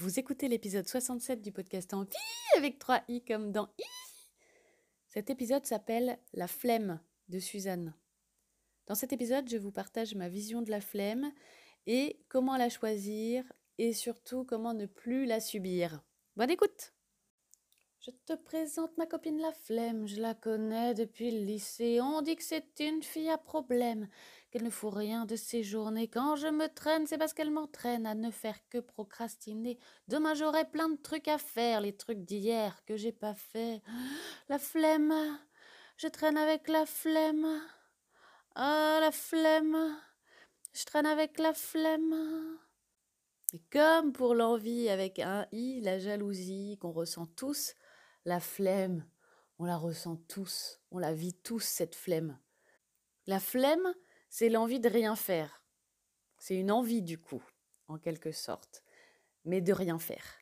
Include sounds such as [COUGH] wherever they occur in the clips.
Vous écoutez l'épisode 67 du podcast Envie avec 3 i comme dans i. Cet épisode s'appelle La flemme de Suzanne. Dans cet épisode, je vous partage ma vision de la flemme et comment la choisir et surtout comment ne plus la subir. Bonne écoute Je te présente ma copine la flemme, je la connais depuis le lycée. On dit que c'est une fille à problème qu'elle ne fout rien de ses journées. Quand je me traîne, c'est parce qu'elle m'entraîne à ne faire que procrastiner. Demain, j'aurai plein de trucs à faire, les trucs d'hier que j'ai pas fait. La flemme, je traîne avec la flemme. Ah, la flemme, je traîne avec la flemme. Et comme pour l'envie avec un i, la jalousie qu'on ressent tous, la flemme, on la ressent tous, on la vit tous, cette flemme. La flemme, c'est l'envie de rien faire. C'est une envie du coup, en quelque sorte, mais de rien faire.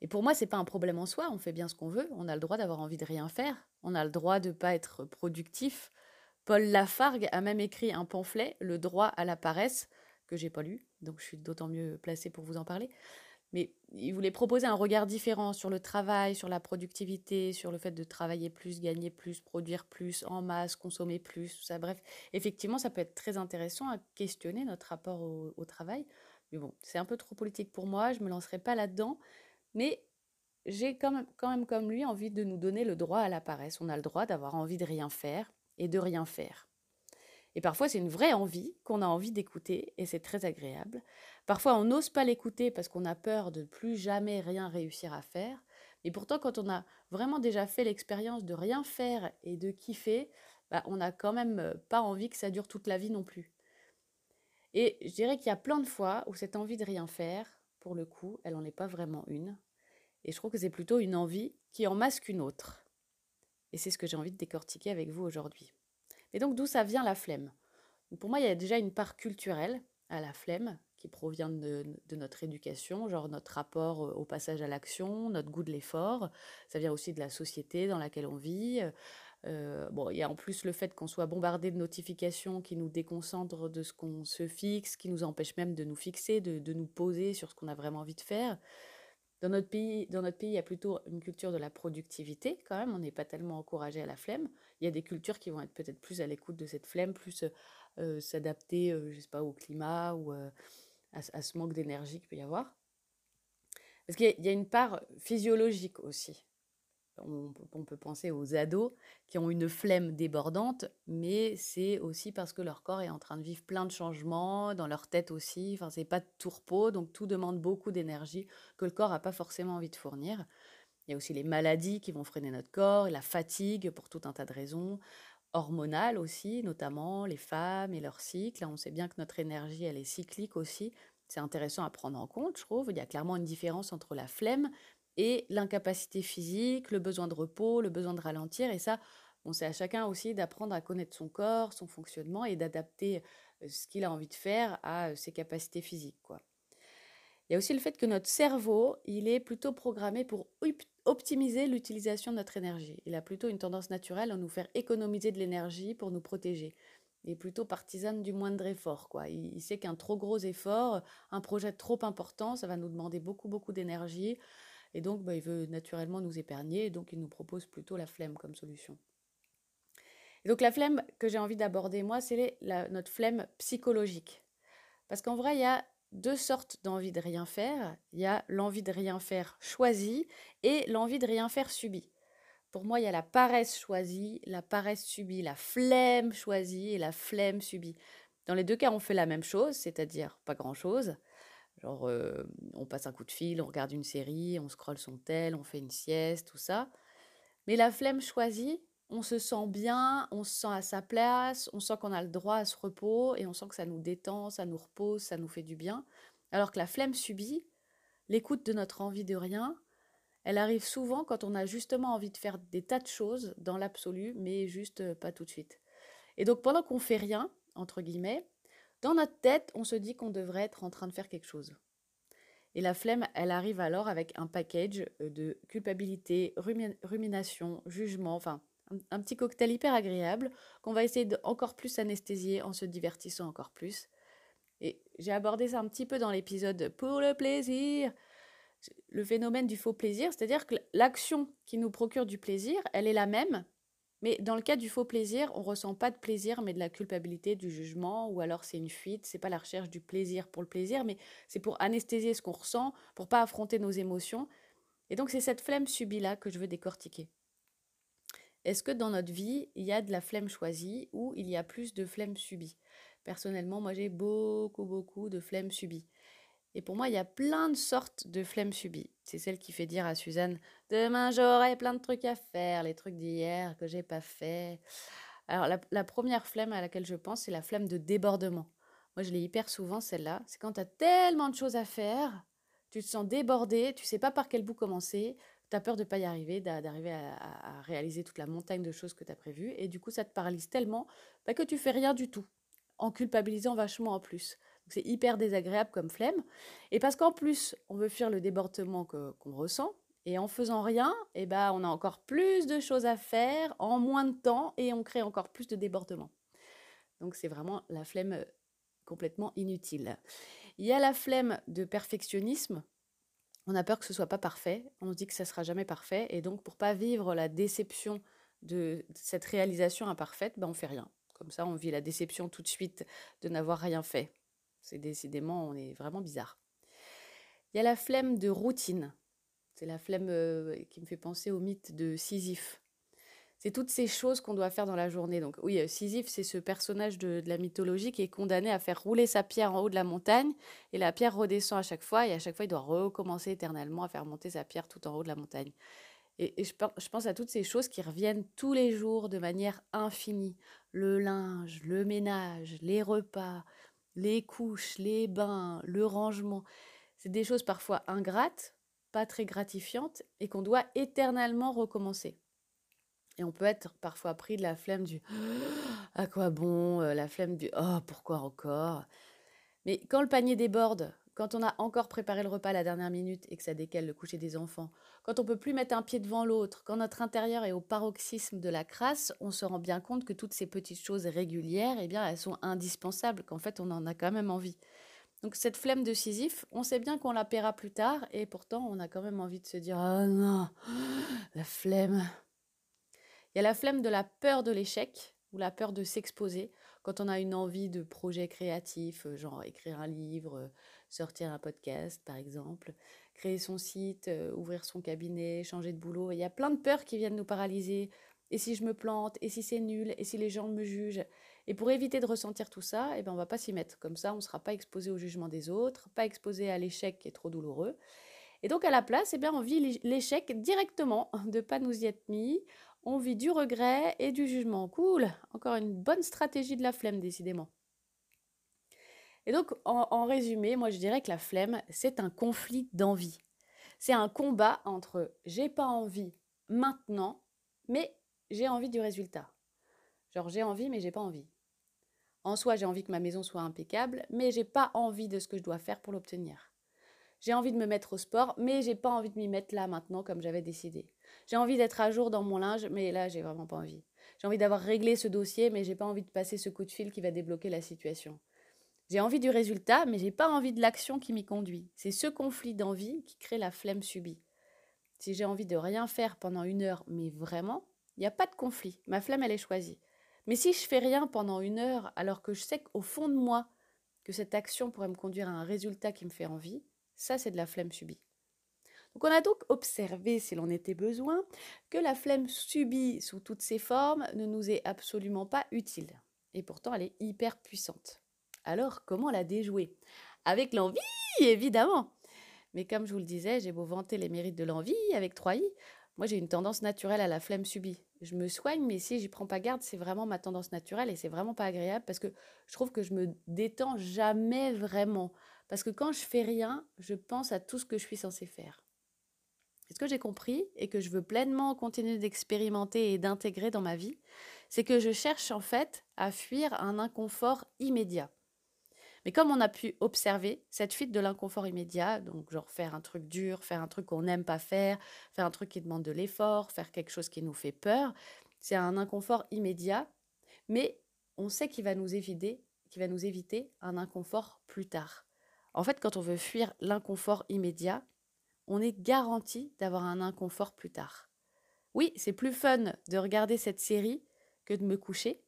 Et pour moi, c'est pas un problème en soi, on fait bien ce qu'on veut, on a le droit d'avoir envie de rien faire, on a le droit de ne pas être productif. Paul Lafargue a même écrit un pamphlet, Le droit à la paresse, que j'ai pas lu, donc je suis d'autant mieux placée pour vous en parler. Mais il voulait proposer un regard différent sur le travail, sur la productivité, sur le fait de travailler plus, gagner plus, produire plus, en masse, consommer plus, ça. Bref, effectivement, ça peut être très intéressant à questionner notre rapport au, travail. Mais bon, c'est un peu trop politique pour moi, je ne me lancerai pas là-dedans. Mais j'ai quand même, quand même, comme lui, envie de nous donner le droit à la paresse. On a le droit d'avoir envie de rien faire et de rien faire. Et parfois, c'est une vraie envie qu'on a envie d'écouter et c'est très agréable. Parfois, on n'ose pas l'écouter parce qu'on a peur de plus jamais rien réussir à faire. Et pourtant, quand on a vraiment déjà fait l'expérience de rien faire et de kiffer, bah, on n'a quand même euh, pas envie que ça dure toute la vie non plus. Et je dirais qu'il y a plein de fois où cette envie de rien faire, pour le coup, elle n'en est pas vraiment une. Et je trouve que c'est plutôt une envie qui en masque une autre. Et c'est ce que j'ai envie de décortiquer avec vous aujourd'hui. Et donc d'où ça vient la flemme? Pour moi, il y a déjà une part culturelle à la flemme qui provient de, notre éducation, genre notre rapport au passage à l'action, notre goût de l'effort. Ça vient aussi de la société dans laquelle on vit. Euh, bon, il y a en plus le fait qu'on soit bombardé de notifications qui nous déconcentrent de ce qu'on se fixe, qui nous empêchent même de nous fixer, de, de nous poser sur ce qu'on a vraiment envie de faire. Dans notre, pays, dans notre pays, il y a plutôt une culture de la productivité quand même, on n'est pas tellement encouragé à la flemme. Il y a des cultures qui vont être peut-être plus à l'écoute de cette flemme, plus euh, s'adapter, euh, je sais pas, au climat ou euh, à, ce manque d'énergie qu'il peut y avoir. Parce qu'il y, a une part physiologique aussi. On, peut penser aux ados qui ont une flemme débordante, mais c'est aussi parce que leur corps est en train de vivre plein de changements, dans leur tête aussi. Enfin, c'est pas tout repos, donc tout demande beaucoup d'énergie que le corps n'a pas forcément envie de fournir. Il y a aussi les maladies qui vont freiner notre corps, la fatigue pour tout un tas de raisons, hormonales aussi, notamment les femmes et leur cycle. On sait bien que notre énergie, elle est cyclique aussi. C'est intéressant à prendre en compte, je trouve. Il y a clairement une différence entre la flemme et l'incapacité physique, le besoin de repos, le besoin de ralentir. Et ça, on c'est à chacun aussi d'apprendre à connaître son corps, son fonctionnement et d'adapter ce qu'il a envie de faire à ses capacités physiques. Quoi. Il y a aussi le fait que notre cerveau, il est plutôt programmé pour optimiser l'utilisation de notre énergie. Il a plutôt une tendance naturelle à nous faire économiser de l'énergie pour nous protéger. Il est plutôt partisan du moindre effort. Quoi. Il, sait qu'un trop gros effort, un projet trop important, ça va nous demander beaucoup, beaucoup d'énergie. Et donc, bah, il veut naturellement nous épargner, et donc il nous propose plutôt la flemme comme solution. Et donc la flemme que j'ai envie d'aborder, moi, c'est notre flemme psychologique. Parce qu'en vrai, il y a deux sortes d'envie de rien faire. Il y a l'envie de rien faire choisie et l'envie de rien faire subie. Pour moi, il y a la paresse choisie, la paresse subie, la flemme choisie et la flemme subie. Dans les deux cas, on fait la même chose, c'est-à-dire pas grand-chose. Genre, euh, on passe un coup de fil, on regarde une série, on scrolle son tel, on fait une sieste, tout ça. Mais la flemme choisie, on se sent bien, on se sent à sa place, on sent qu'on a le droit à ce repos et on sent que ça nous détend, ça nous repose, ça nous fait du bien. Alors que la flemme subie, l'écoute de notre envie de rien, elle arrive souvent quand on a justement envie de faire des tas de choses dans l'absolu, mais juste pas tout de suite. Et donc pendant qu'on fait rien, entre guillemets, dans notre tête, on se dit qu'on devrait être en train de faire quelque chose. Et la flemme, elle arrive alors avec un package de culpabilité, rumination, jugement, enfin un, petit cocktail hyper agréable qu'on va essayer de encore plus anesthésier en se divertissant encore plus. Et j'ai abordé ça un petit peu dans l'épisode pour le plaisir, le phénomène du faux plaisir, c'est-à-dire que l'action qui nous procure du plaisir, elle est la même, mais dans le cas du faux plaisir, on ressent pas de plaisir, mais de la culpabilité, du jugement, ou alors c'est une fuite. C'est pas la recherche du plaisir pour le plaisir, mais c'est pour anesthésier ce qu'on ressent, pour pas affronter nos émotions. Et donc c'est cette flemme subie là que je veux décortiquer. Est-ce que dans notre vie, il y a de la flemme choisie ou il y a plus de flemme subie? Personnellement, moi j'ai beaucoup, beaucoup de flemme subie. Et pour moi, il y a plein de sortes de flemme subie. C'est celle qui fait dire à Suzanne Demain, j'aurai plein de trucs à faire, les trucs d'hier que j'ai pas fait. Alors, la, première flemme à laquelle je pense, c'est la flemme de débordement. Moi, je l'ai hyper souvent, celle-là. C'est quand tu as tellement de choses à faire, tu te sens débordé, tu sais pas par quel bout commencer, tu as peur de pas y arriver, d'arriver à, réaliser toute la montagne de choses que tu as prévues. Et du coup, ça te paralyse tellement bah, que tu fais rien du tout, en culpabilisant vachement en plus. C'est hyper désagréable comme flemme. Et parce qu'en plus, on veut fuir le débordement qu'on ressent. Et en faisant rien, eh ben, on a encore plus de choses à faire en moins de temps et on crée encore plus de débordement. Donc c'est vraiment la flemme euh, complètement inutile. Il y a la flemme de perfectionnisme. On a peur que ce soit pas parfait. On se dit que ça sera jamais parfait. Et donc pour pas vivre la déception de cette réalisation imparfaite, ben on fait rien. Comme ça, on vit la déception tout de suite de n'avoir rien fait. C'est décidément, on est vraiment bizarre. Il y a la flemme de routine. C'est la flemme euh, qui me fait penser au mythe de Sisyphe. C'est toutes ces choses qu'on doit faire dans la journée. Donc oui, euh, Sisyphe, c'est ce personnage de, la mythologie qui est condamné à faire rouler sa pierre en haut de la montagne, et la pierre redescend à chaque fois, et à chaque fois, il doit recommencer éternellement à faire monter sa pierre tout en haut de la montagne. Et, je, je pense à toutes ces choses qui reviennent tous les jours de manière infinie. Le linge, le ménage, les repas, les couches, les bains, le rangement. C'est des choses parfois ingrates, pas très gratifiantes, et qu'on doit éternellement recommencer. Et on peut être parfois pris de la flemme du [GASPS] à quoi bon, euh, la flemme du oh pourquoi encore? Mais quand le panier déborde, quand on a encore préparé le repas à la dernière minute et que ça décale le coucher des enfants, quand on peut plus mettre un pied devant l'autre, quand notre intérieur est au paroxysme de la crasse, on se rend bien compte que toutes ces petites choses régulières, eh bien, elles sont indispensables, qu'en fait, on en a quand même envie. Donc cette flemme de Sisyphe, on sait bien qu'on la paiera plus tard, et pourtant, on a quand même envie de se dire oh non, [GASPS] la flemme. Il y a la flemme de la peur de l'échec ou la peur de s'exposer quand on a une envie de projet créatif, genre écrire un livre, sortir un podcast par exemple, créer son site, euh, ouvrir son cabinet, changer de boulot. Il y a plein de peurs qui viennent nous paralyser. Et si je me plante? Et si c'est nul? Et si les gens me jugent? Et pour éviter de ressentir tout ça, eh ben on va pas s'y mettre. Comme ça, on ne sera pas exposé au jugement des autres, pas exposé à l'échec qui est trop douloureux. Et donc à la place, eh bien, on vit l'échec directement, de pas nous y être mis. On vit du regret et du jugement. Cool, encore une bonne stratégie de la flemme, décidément. Et donc, en, résumé, moi je dirais que la flemme, c'est un conflit d'envie. C'est un combat entre j'ai pas envie maintenant, mais j'ai envie du résultat. Genre j'ai envie, mais j'ai pas envie. En soi, j'ai envie que ma maison soit impeccable, mais j'ai pas envie de ce que je dois faire pour l'obtenir. J'ai envie de me mettre au sport, mais j'ai pas envie de m'y mettre là maintenant comme j'avais décidé. J'ai envie d'être à jour dans mon linge, mais là j'ai vraiment pas envie. J'ai envie d'avoir réglé ce dossier, mais j'ai pas envie de passer ce coup de fil qui va débloquer la situation. J'ai envie du résultat, mais j'ai pas envie de l'action qui m'y conduit. C'est ce conflit d'envie qui crée la flemme subie. Si j'ai envie de rien faire pendant une heure, mais vraiment, il n'y a pas de conflit. Ma flemme, elle est choisie. Mais si je fais rien pendant une heure, alors que je sais qu'au fond de moi, que cette action pourrait me conduire à un résultat qui me fait envie, ça, c'est de la flemme subie. Donc on a donc observé, s'il en était besoin, que la flemme subie sous toutes ses formes ne nous est absolument pas utile. Et pourtant, elle est hyper puissante. Alors, comment la déjouer? Avec l'envie, évidemment. Mais comme je vous le disais, j'ai beau vanter les mérites de l'envie avec 3i, moi j'ai une tendance naturelle à la flemme subie. Je me soigne, mais si j'y prends pas garde, c'est vraiment ma tendance naturelle et c'est vraiment pas agréable parce que je trouve que je me détends jamais vraiment. Parce que quand je fais rien, je pense à tout ce que je suis censée faire. ce que j'ai compris et que je veux pleinement continuer d'expérimenter et d'intégrer dans ma vie, c'est que je cherche en fait à fuir un inconfort immédiat. Mais comme on a pu observer, cette fuite de l'inconfort immédiat, donc genre faire un truc dur, faire un truc qu'on n'aime pas faire, faire un truc qui demande de l'effort, faire quelque chose qui nous fait peur, c'est un inconfort immédiat, mais on sait qu'il va nous éviter, qu'il va nous éviter un inconfort plus tard. En fait, quand on veut fuir l'inconfort immédiat, on est garanti d'avoir un inconfort plus tard. Oui, c'est plus fun de regarder cette série que de me coucher.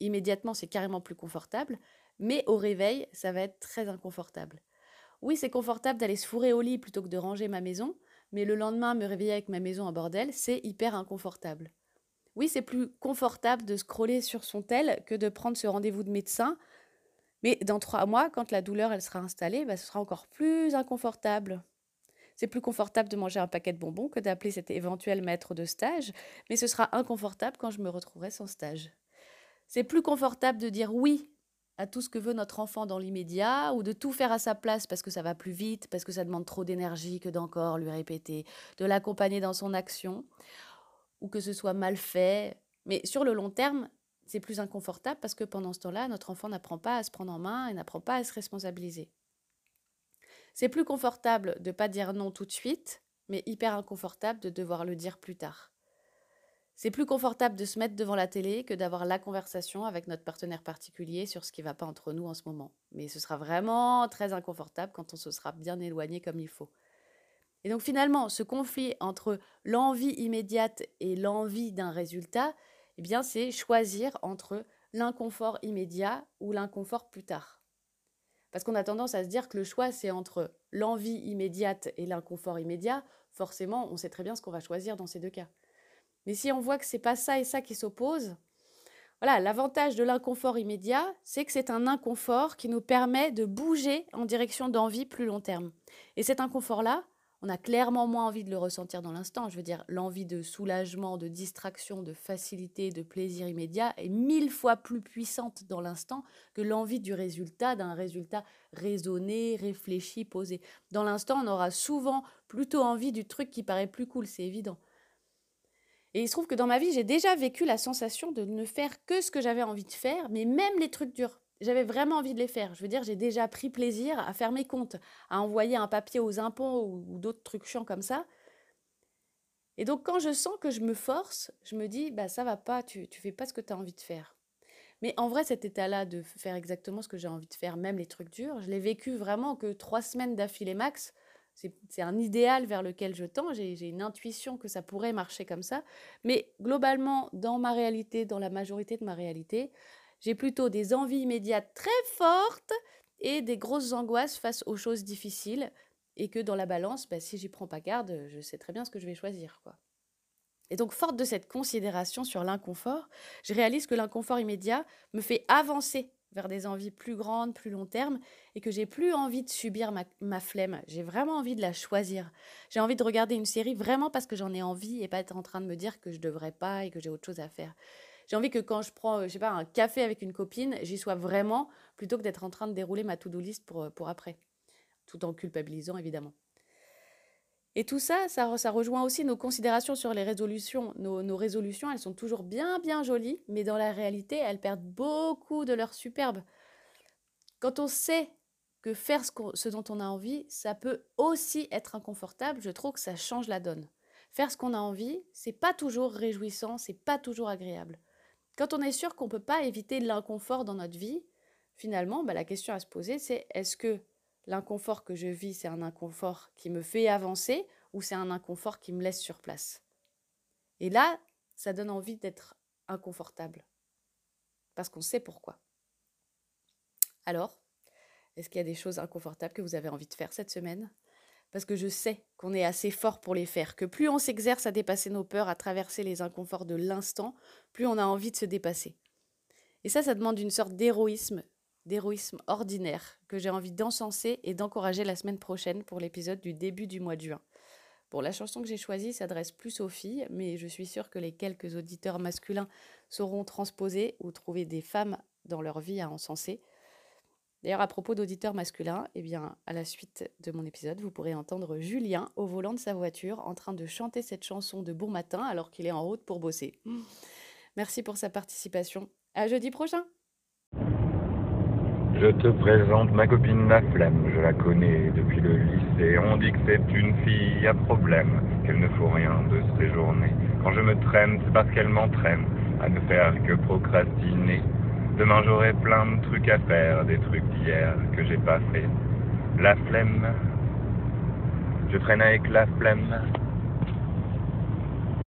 Immédiatement, c'est carrément plus confortable, mais au réveil, ça va être très inconfortable. Oui, c'est confortable d'aller se fourrer au lit plutôt que de ranger ma maison, mais le lendemain, me réveiller avec ma maison en bordel, c'est hyper inconfortable. Oui, c'est plus confortable de scroller sur son tel que de prendre ce rendez-vous de médecin, mais dans trois mois, quand la douleur elle sera installée, bah, ce sera encore plus inconfortable. C'est plus confortable de manger un paquet de bonbons que d'appeler cet éventuel maître de stage, mais ce sera inconfortable quand je me retrouverai sans stage. C'est plus confortable de dire oui à tout ce que veut notre enfant dans l'immédiat ou de tout faire à sa place parce que ça va plus vite, parce que ça demande trop d'énergie que d'encore lui répéter, de l'accompagner dans son action ou que ce soit mal fait. Mais sur le long terme, c'est plus inconfortable parce que pendant ce temps-là, notre enfant n'apprend pas à se prendre en main et n'apprend pas à se responsabiliser. C'est plus confortable de ne pas dire non tout de suite, mais hyper inconfortable de devoir le dire plus tard. C'est plus confortable de se mettre devant la télé que d'avoir la conversation avec notre partenaire particulier sur ce qui ne va pas entre nous en ce moment. Mais ce sera vraiment très inconfortable quand on se sera bien éloigné comme il faut. Et donc finalement, ce conflit entre l'envie immédiate et l'envie d'un résultat, eh bien c'est choisir entre l'inconfort immédiat ou l'inconfort plus tard. Parce qu'on a tendance à se dire que le choix, c'est entre l'envie immédiate et l'inconfort immédiat. Forcément, on sait très bien ce qu'on va choisir dans ces deux cas. Mais si on voit que c'est pas ça et ça qui s'opposent, voilà, l'avantage de l'inconfort immédiat, c'est que c'est un inconfort qui nous permet de bouger en direction d'envie plus long terme. Et cet inconfort-là, on a clairement moins envie de le ressentir dans l'instant. Je veux dire, l'envie de soulagement, de distraction, de facilité, de plaisir immédiat est mille fois plus puissante dans l'instant que l'envie du résultat, d'un résultat raisonné, réfléchi, posé. Dans l'instant, on aura souvent plutôt envie du truc qui paraît plus cool, c'est évident. Et il se trouve que dans ma vie, j'ai déjà vécu la sensation de ne faire que ce que j'avais envie de faire, mais même les trucs durs j'avais vraiment envie de les faire. Je veux dire, j'ai déjà pris plaisir à faire mes comptes, à envoyer un papier aux impôts ou, d'autres trucs chiants comme ça. Et donc, quand je sens que je me force, je me dis, bah ça va pas, tu, tu fais pas ce que tu as envie de faire. Mais en vrai, cet état-là de faire exactement ce que j'ai envie de faire, même les trucs durs, je l'ai vécu vraiment que trois semaines d'affilée max. C'est un idéal vers lequel je tends. J'ai une intuition que ça pourrait marcher comme ça. Mais globalement, dans ma réalité, dans la majorité de ma réalité, j'ai plutôt des envies immédiates très fortes et des grosses angoisses face aux choses difficiles. Et que dans la balance, bah, si j'y prends pas garde, je sais très bien ce que je vais choisir. quoi. Et donc, forte de cette considération sur l'inconfort, je réalise que l'inconfort immédiat me fait avancer vers des envies plus grandes, plus long terme, et que j'ai plus envie de subir ma, ma flemme. J'ai vraiment envie de la choisir. J'ai envie de regarder une série vraiment parce que j'en ai envie et pas être en train de me dire que je devrais pas et que j'ai autre chose à faire. J'ai envie que quand je prends, je sais pas, un café avec une copine, j'y sois vraiment, plutôt que d'être en train de dérouler ma to-do list pour, euh, pour après. Tout en culpabilisant, évidemment. Et tout ça, ça, ça, rejoint aussi nos considérations sur les résolutions. Nos, nos, résolutions, elles sont toujours bien, bien jolies, mais dans la réalité, elles perdent beaucoup de leur superbe. Quand on sait que faire ce, ce dont on a envie, ça peut aussi être inconfortable, je trouve que ça change la donne. Faire ce qu'on a envie, c'est pas toujours réjouissant, c'est pas toujours agréable. Quand on est sûr qu'on ne peut pas éviter l'inconfort dans notre vie, finalement, bah, la question à se poser, c'est est-ce que l'inconfort que je vis, c'est un inconfort qui me fait avancer ou c'est un inconfort qui me laisse sur place? Et là, ça donne envie d'être inconfortable. Parce qu'on sait pourquoi. Alors, est-ce qu'il y a des choses inconfortables que vous avez envie de faire cette semaine? Parce que je sais qu'on est assez fort pour les faire, que plus on s'exerce à dépasser nos peurs, à traverser les inconforts de l'instant, plus on a envie de se dépasser. Et ça, ça demande une sorte d'héroïsme, d'héroïsme ordinaire, que j'ai envie d'encenser et d'encourager la semaine prochaine pour l'épisode du début du mois de juin. Bon, la chanson que j'ai choisie s'adresse plus aux filles, mais je suis sûre que les quelques auditeurs masculins sauront transposer ou trouver des femmes dans leur vie à encenser. D'ailleurs, à propos d'auditeurs masculins, eh bien, à la suite de mon épisode, vous pourrez entendre Julien au volant de sa voiture en train de chanter cette chanson de bon matin alors qu'il est en route pour bosser. Merci pour sa participation. À jeudi prochain. Je te présente ma copine la flemme, je la connais depuis le lycée. On dit que c'est une fille à problème, qu'elle ne faut rien de ses journées. Quand je me traîne, c'est parce qu'elle m'entraîne à ne faire que procrastiner. Demain j'aurai plein de trucs à faire, des trucs d'hier que j'ai pas fait. La flemme, je traîne avec la flemme.